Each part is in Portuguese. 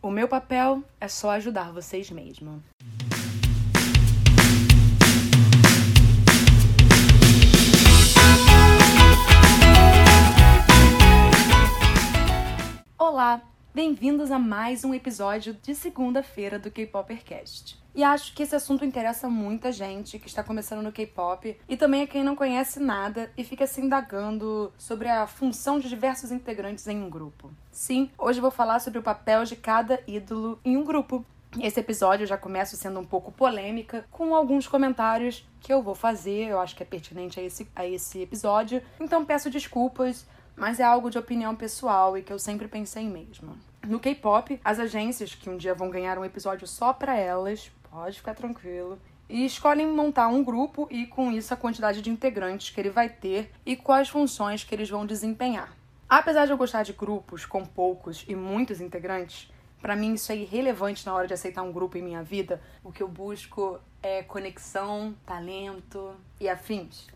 O meu papel é só ajudar vocês mesmo. Olá, bem-vindos a mais um episódio de segunda-feira do K-Popercast. E acho que esse assunto interessa muita gente que está começando no K-pop e também a quem não conhece nada e fica se indagando sobre a função de diversos integrantes em um grupo. Sim, hoje vou falar sobre o papel de cada ídolo em um grupo. Esse episódio já começa sendo um pouco polêmica, com alguns comentários que eu vou fazer, eu acho que é pertinente a esse, a esse episódio, então peço desculpas, mas é algo de opinião pessoal e que eu sempre pensei mesmo. No K-pop, as agências que um dia vão ganhar um episódio só para elas Pode ficar tranquilo. E escolhem montar um grupo e, com isso, a quantidade de integrantes que ele vai ter e quais funções que eles vão desempenhar. Apesar de eu gostar de grupos com poucos e muitos integrantes, para mim isso é irrelevante na hora de aceitar um grupo em minha vida. O que eu busco é conexão, talento e afins.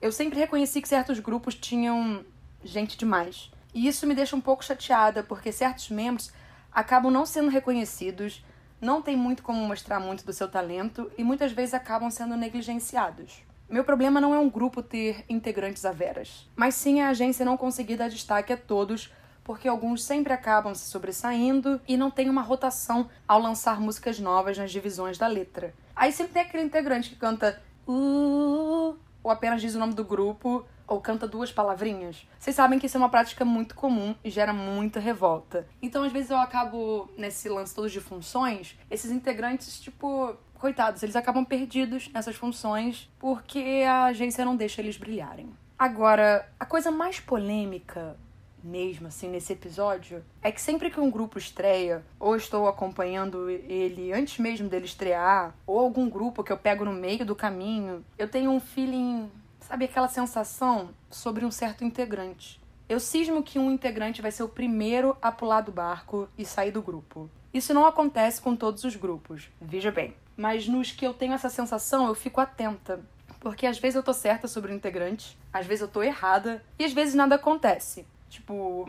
Eu sempre reconheci que certos grupos tinham gente demais. E isso me deixa um pouco chateada, porque certos membros acabam não sendo reconhecidos não tem muito como mostrar muito do seu talento e muitas vezes acabam sendo negligenciados. Meu problema não é um grupo ter integrantes a veras, mas sim a agência não conseguir dar destaque a todos, porque alguns sempre acabam se sobressaindo e não tem uma rotação ao lançar músicas novas nas divisões da letra. Aí sempre tem aquele integrante que canta uh, ou apenas diz o nome do grupo ou canta duas palavrinhas. Vocês sabem que isso é uma prática muito comum e gera muita revolta. Então, às vezes, eu acabo, nesse lance todo de funções, esses integrantes, tipo, coitados, eles acabam perdidos nessas funções porque a agência não deixa eles brilharem. Agora, a coisa mais polêmica mesmo, assim, nesse episódio, é que sempre que um grupo estreia, ou estou acompanhando ele antes mesmo dele estrear, ou algum grupo que eu pego no meio do caminho, eu tenho um feeling Sabe aquela sensação sobre um certo integrante? Eu cismo que um integrante vai ser o primeiro a pular do barco e sair do grupo. Isso não acontece com todos os grupos, veja bem. Mas nos que eu tenho essa sensação, eu fico atenta. Porque às vezes eu tô certa sobre o integrante, às vezes eu tô errada, e às vezes nada acontece. Tipo,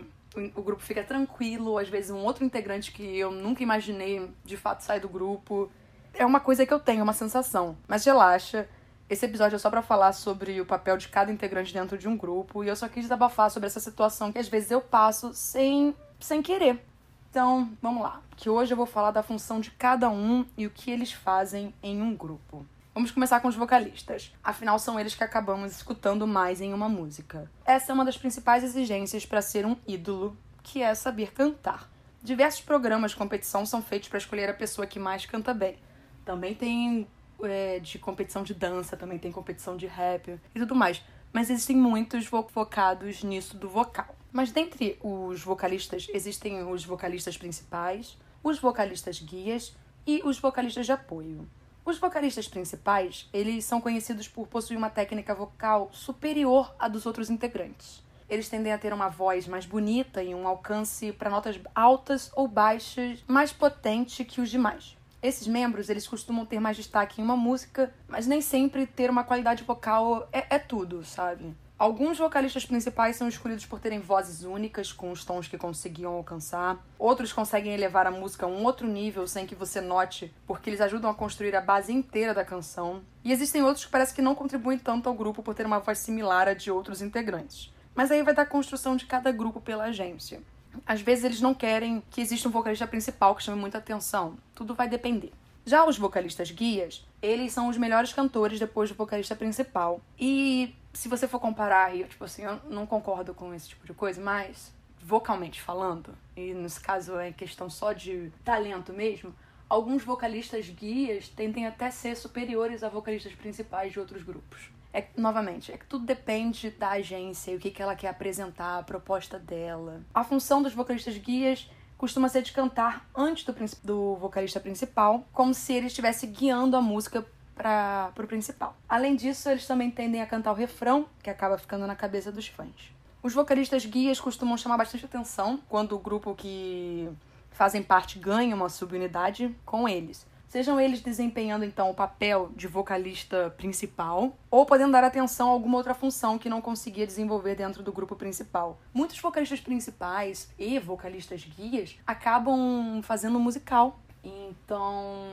o grupo fica tranquilo, às vezes um outro integrante que eu nunca imaginei de fato sai do grupo. É uma coisa que eu tenho, uma sensação. Mas relaxa, esse episódio é só para falar sobre o papel de cada integrante dentro de um grupo e eu só quis desabafar sobre essa situação que às vezes eu passo sem, sem querer. Então, vamos lá, que hoje eu vou falar da função de cada um e o que eles fazem em um grupo. Vamos começar com os vocalistas, afinal são eles que acabamos escutando mais em uma música. Essa é uma das principais exigências para ser um ídolo, que é saber cantar. Diversos programas de competição são feitos para escolher a pessoa que mais canta bem. Também tem é, de competição de dança, também tem competição de rap e tudo mais. Mas existem muitos focados nisso do vocal. Mas dentre os vocalistas, existem os vocalistas principais, os vocalistas guias e os vocalistas de apoio. Os vocalistas principais, eles são conhecidos por possuir uma técnica vocal superior à dos outros integrantes. Eles tendem a ter uma voz mais bonita e um alcance para notas altas ou baixas mais potente que os demais. Esses membros, eles costumam ter mais destaque em uma música, mas nem sempre ter uma qualidade vocal é, é tudo, sabe? Alguns vocalistas principais são escolhidos por terem vozes únicas, com os tons que conseguiam alcançar. Outros conseguem elevar a música a um outro nível sem que você note, porque eles ajudam a construir a base inteira da canção. E existem outros que parece que não contribuem tanto ao grupo por ter uma voz similar à de outros integrantes. Mas aí vai da construção de cada grupo pela agência às vezes eles não querem que exista um vocalista principal que chame muita atenção. Tudo vai depender. Já os vocalistas guias, eles são os melhores cantores depois do vocalista principal. E se você for comparar, eu, tipo assim, eu não concordo com esse tipo de coisa, mas vocalmente falando, e nesse caso é questão só de talento mesmo, alguns vocalistas guias tendem até ser superiores a vocalistas principais de outros grupos é novamente, é que tudo depende da agência e o que, que ela quer apresentar, a proposta dela. A função dos vocalistas guias costuma ser de cantar antes do, do vocalista principal, como se ele estivesse guiando a música para o principal. Além disso, eles também tendem a cantar o refrão, que acaba ficando na cabeça dos fãs. Os vocalistas guias costumam chamar bastante atenção quando o grupo que fazem parte ganha uma subunidade com eles Sejam eles desempenhando então o papel de vocalista principal ou podendo dar atenção a alguma outra função que não conseguia desenvolver dentro do grupo principal. Muitos vocalistas principais e vocalistas guias acabam fazendo musical. Então,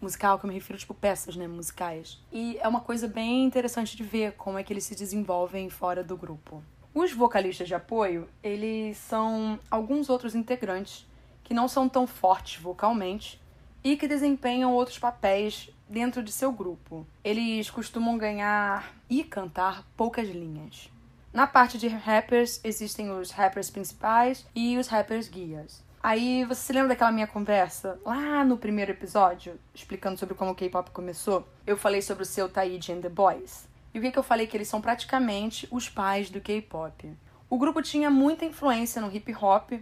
musical que eu me refiro tipo peças, né, musicais. E é uma coisa bem interessante de ver como é que eles se desenvolvem fora do grupo. Os vocalistas de apoio, eles são alguns outros integrantes que não são tão fortes vocalmente e que desempenham outros papéis dentro de seu grupo. Eles costumam ganhar e cantar poucas linhas. Na parte de rappers, existem os rappers principais e os rappers guias. Aí você se lembra daquela minha conversa lá no primeiro episódio, explicando sobre como o K-pop começou? Eu falei sobre o seu Taiji and the Boys. E o que, que eu falei? Que eles são praticamente os pais do K-pop. O grupo tinha muita influência no hip hop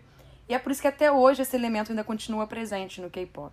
e é por isso que até hoje esse elemento ainda continua presente no K-pop.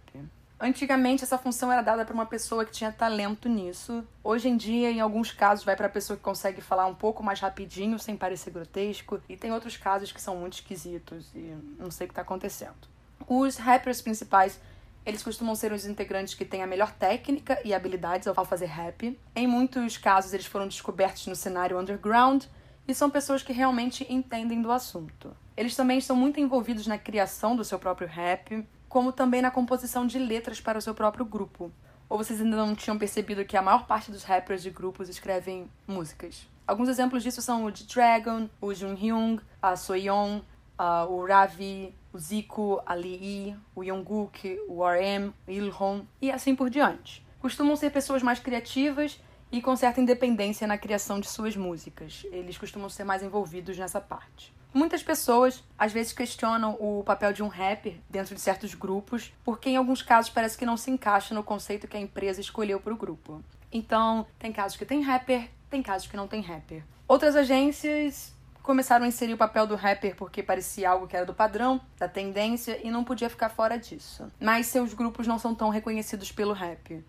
Antigamente essa função era dada para uma pessoa que tinha talento nisso. Hoje em dia, em alguns casos, vai para a pessoa que consegue falar um pouco mais rapidinho sem parecer grotesco, e tem outros casos que são muito esquisitos e não sei o que está acontecendo. Os rappers principais eles costumam ser os integrantes que têm a melhor técnica e habilidades ao fazer rap. Em muitos casos, eles foram descobertos no cenário underground e são pessoas que realmente entendem do assunto. Eles também estão muito envolvidos na criação do seu próprio rap, como também na composição de letras para o seu próprio grupo. Ou vocês ainda não tinham percebido que a maior parte dos rappers de grupos escrevem músicas? Alguns exemplos disso são o G-Dragon, o Junghyun, a Soyeon, uh, o Ravi, o Zico, a Lee, o Jungkook, o RM, o Ilhon e assim por diante. Costumam ser pessoas mais criativas e com certa independência na criação de suas músicas. Eles costumam ser mais envolvidos nessa parte. Muitas pessoas às vezes questionam o papel de um rapper dentro de certos grupos, porque em alguns casos parece que não se encaixa no conceito que a empresa escolheu para o grupo. Então, tem casos que tem rapper, tem casos que não tem rapper. Outras agências começaram a inserir o papel do rapper porque parecia algo que era do padrão, da tendência e não podia ficar fora disso. Mas seus grupos não são tão reconhecidos pelo rap.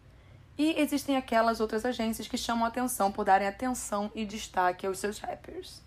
E existem aquelas outras agências que chamam atenção por darem atenção e destaque aos seus rappers.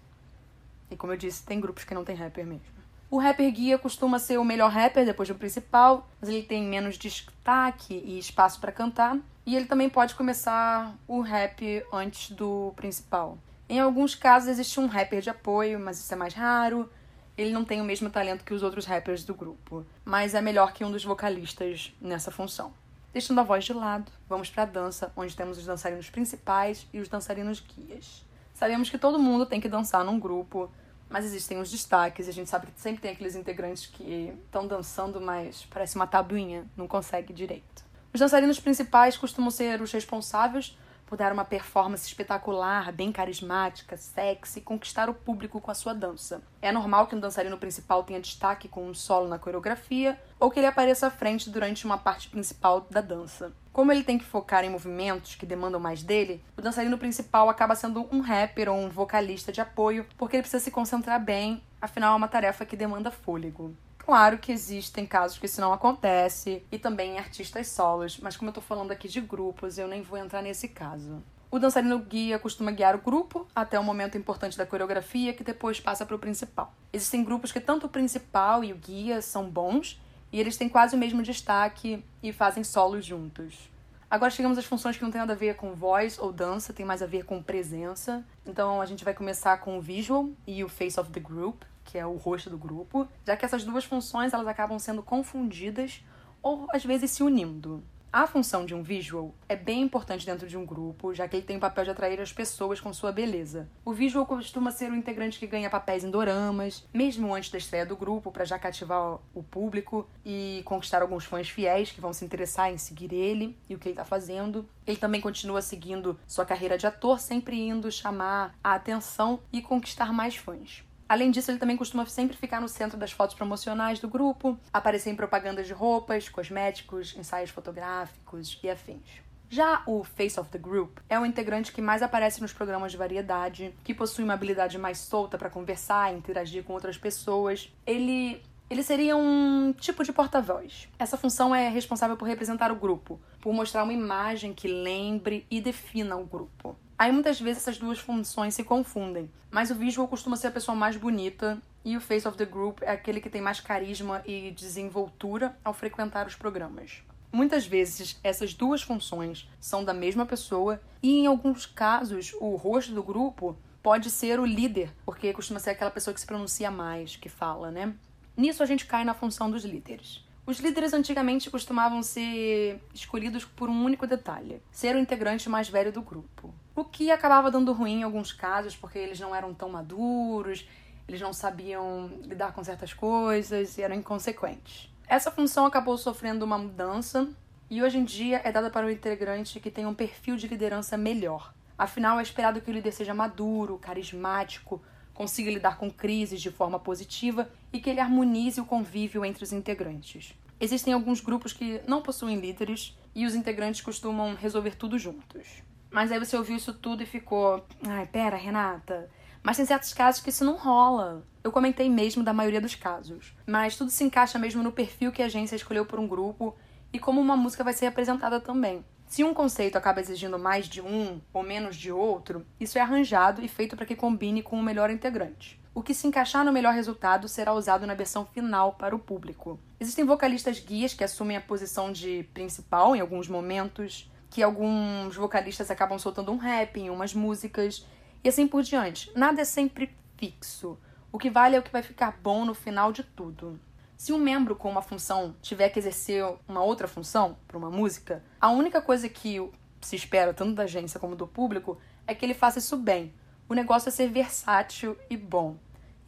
E como eu disse, tem grupos que não tem rapper mesmo. O rapper guia costuma ser o melhor rapper depois do principal, mas ele tem menos destaque e espaço para cantar. E ele também pode começar o rap antes do principal. Em alguns casos existe um rapper de apoio, mas isso é mais raro. Ele não tem o mesmo talento que os outros rappers do grupo, mas é melhor que um dos vocalistas nessa função. Deixando a voz de lado, vamos para a dança, onde temos os dançarinos principais e os dançarinos guias. Sabemos que todo mundo tem que dançar num grupo, mas existem os destaques, e a gente sabe que sempre tem aqueles integrantes que estão dançando, mas parece uma tabuinha, não consegue direito. Os dançarinos principais costumam ser os responsáveis por dar uma performance espetacular, bem carismática, sexy conquistar o público com a sua dança. É normal que um dançarino principal tenha destaque com um solo na coreografia ou que ele apareça à frente durante uma parte principal da dança. Como ele tem que focar em movimentos que demandam mais dele, o dançarino principal acaba sendo um rapper ou um vocalista de apoio, porque ele precisa se concentrar bem, afinal é uma tarefa que demanda fôlego. Claro que existem casos que isso não acontece, e também em artistas solos, mas como eu tô falando aqui de grupos, eu nem vou entrar nesse caso. O dançarino guia costuma guiar o grupo até o momento importante da coreografia, que depois passa para o principal. Existem grupos que tanto o principal e o guia são bons, e eles têm quase o mesmo destaque e fazem solos juntos. Agora chegamos às funções que não tem nada a ver com voz ou dança, tem mais a ver com presença. Então a gente vai começar com o visual e o face of the group que é o rosto do grupo, já que essas duas funções elas acabam sendo confundidas ou às vezes se unindo. A função de um visual é bem importante dentro de um grupo, já que ele tem o papel de atrair as pessoas com sua beleza. O visual costuma ser o integrante que ganha papéis em doramas, mesmo antes da estreia do grupo, para já cativar o público e conquistar alguns fãs fiéis que vão se interessar em seguir ele e o que ele está fazendo. Ele também continua seguindo sua carreira de ator, sempre indo chamar a atenção e conquistar mais fãs. Além disso, ele também costuma sempre ficar no centro das fotos promocionais do grupo, aparecer em propagandas de roupas, cosméticos, ensaios fotográficos e afins. Já o Face of the Group é o integrante que mais aparece nos programas de variedade, que possui uma habilidade mais solta para conversar e interagir com outras pessoas. Ele ele seria um tipo de porta-voz. Essa função é responsável por representar o grupo, por mostrar uma imagem que lembre e defina o grupo. Aí muitas vezes essas duas funções se confundem, mas o visual costuma ser a pessoa mais bonita e o face of the group é aquele que tem mais carisma e desenvoltura ao frequentar os programas. Muitas vezes essas duas funções são da mesma pessoa e em alguns casos o rosto do grupo pode ser o líder, porque costuma ser aquela pessoa que se pronuncia mais, que fala, né? Nisso a gente cai na função dos líderes. Os líderes antigamente costumavam ser escolhidos por um único detalhe: ser o integrante mais velho do grupo. O que acabava dando ruim em alguns casos, porque eles não eram tão maduros, eles não sabiam lidar com certas coisas e eram inconsequentes. Essa função acabou sofrendo uma mudança e hoje em dia é dada para o integrante que tem um perfil de liderança melhor. Afinal, é esperado que o líder seja maduro, carismático, consiga lidar com crises de forma positiva e que ele harmonize o convívio entre os integrantes. Existem alguns grupos que não possuem líderes e os integrantes costumam resolver tudo juntos. Mas aí você ouviu isso tudo e ficou: ai, pera, Renata, mas tem certos casos que isso não rola. Eu comentei mesmo da maioria dos casos. Mas tudo se encaixa mesmo no perfil que a agência escolheu por um grupo e como uma música vai ser apresentada também. Se um conceito acaba exigindo mais de um ou menos de outro, isso é arranjado e feito para que combine com o melhor integrante. O que se encaixar no melhor resultado será usado na versão final para o público. Existem vocalistas guias que assumem a posição de principal em alguns momentos, que alguns vocalistas acabam soltando um rap em umas músicas e assim por diante. Nada é sempre fixo. O que vale é o que vai ficar bom no final de tudo. Se um membro com uma função tiver que exercer uma outra função para uma música, a única coisa que se espera tanto da agência como do público é que ele faça isso bem. O negócio é ser versátil e bom.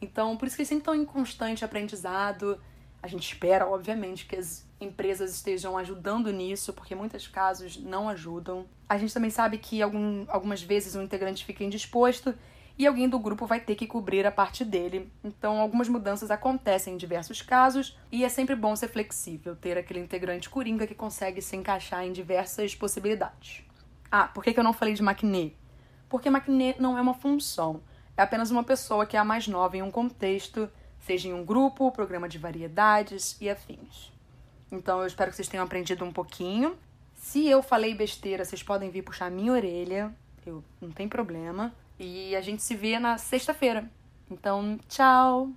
Então, por isso que eles sempre estão em constante aprendizado. A gente espera, obviamente, que as empresas estejam ajudando nisso, porque muitos casos não ajudam. A gente também sabe que algum, algumas vezes um integrante fica indisposto e alguém do grupo vai ter que cobrir a parte dele. Então, algumas mudanças acontecem em diversos casos e é sempre bom ser flexível, ter aquele integrante coringa que consegue se encaixar em diversas possibilidades. Ah, por que, que eu não falei de maquinê? Porque maquinê não é uma função, é apenas uma pessoa que é a mais nova em um contexto, seja em um grupo, programa de variedades e afins. Então eu espero que vocês tenham aprendido um pouquinho. Se eu falei besteira, vocês podem vir puxar minha orelha. Eu não tem problema. E a gente se vê na sexta-feira. Então, tchau!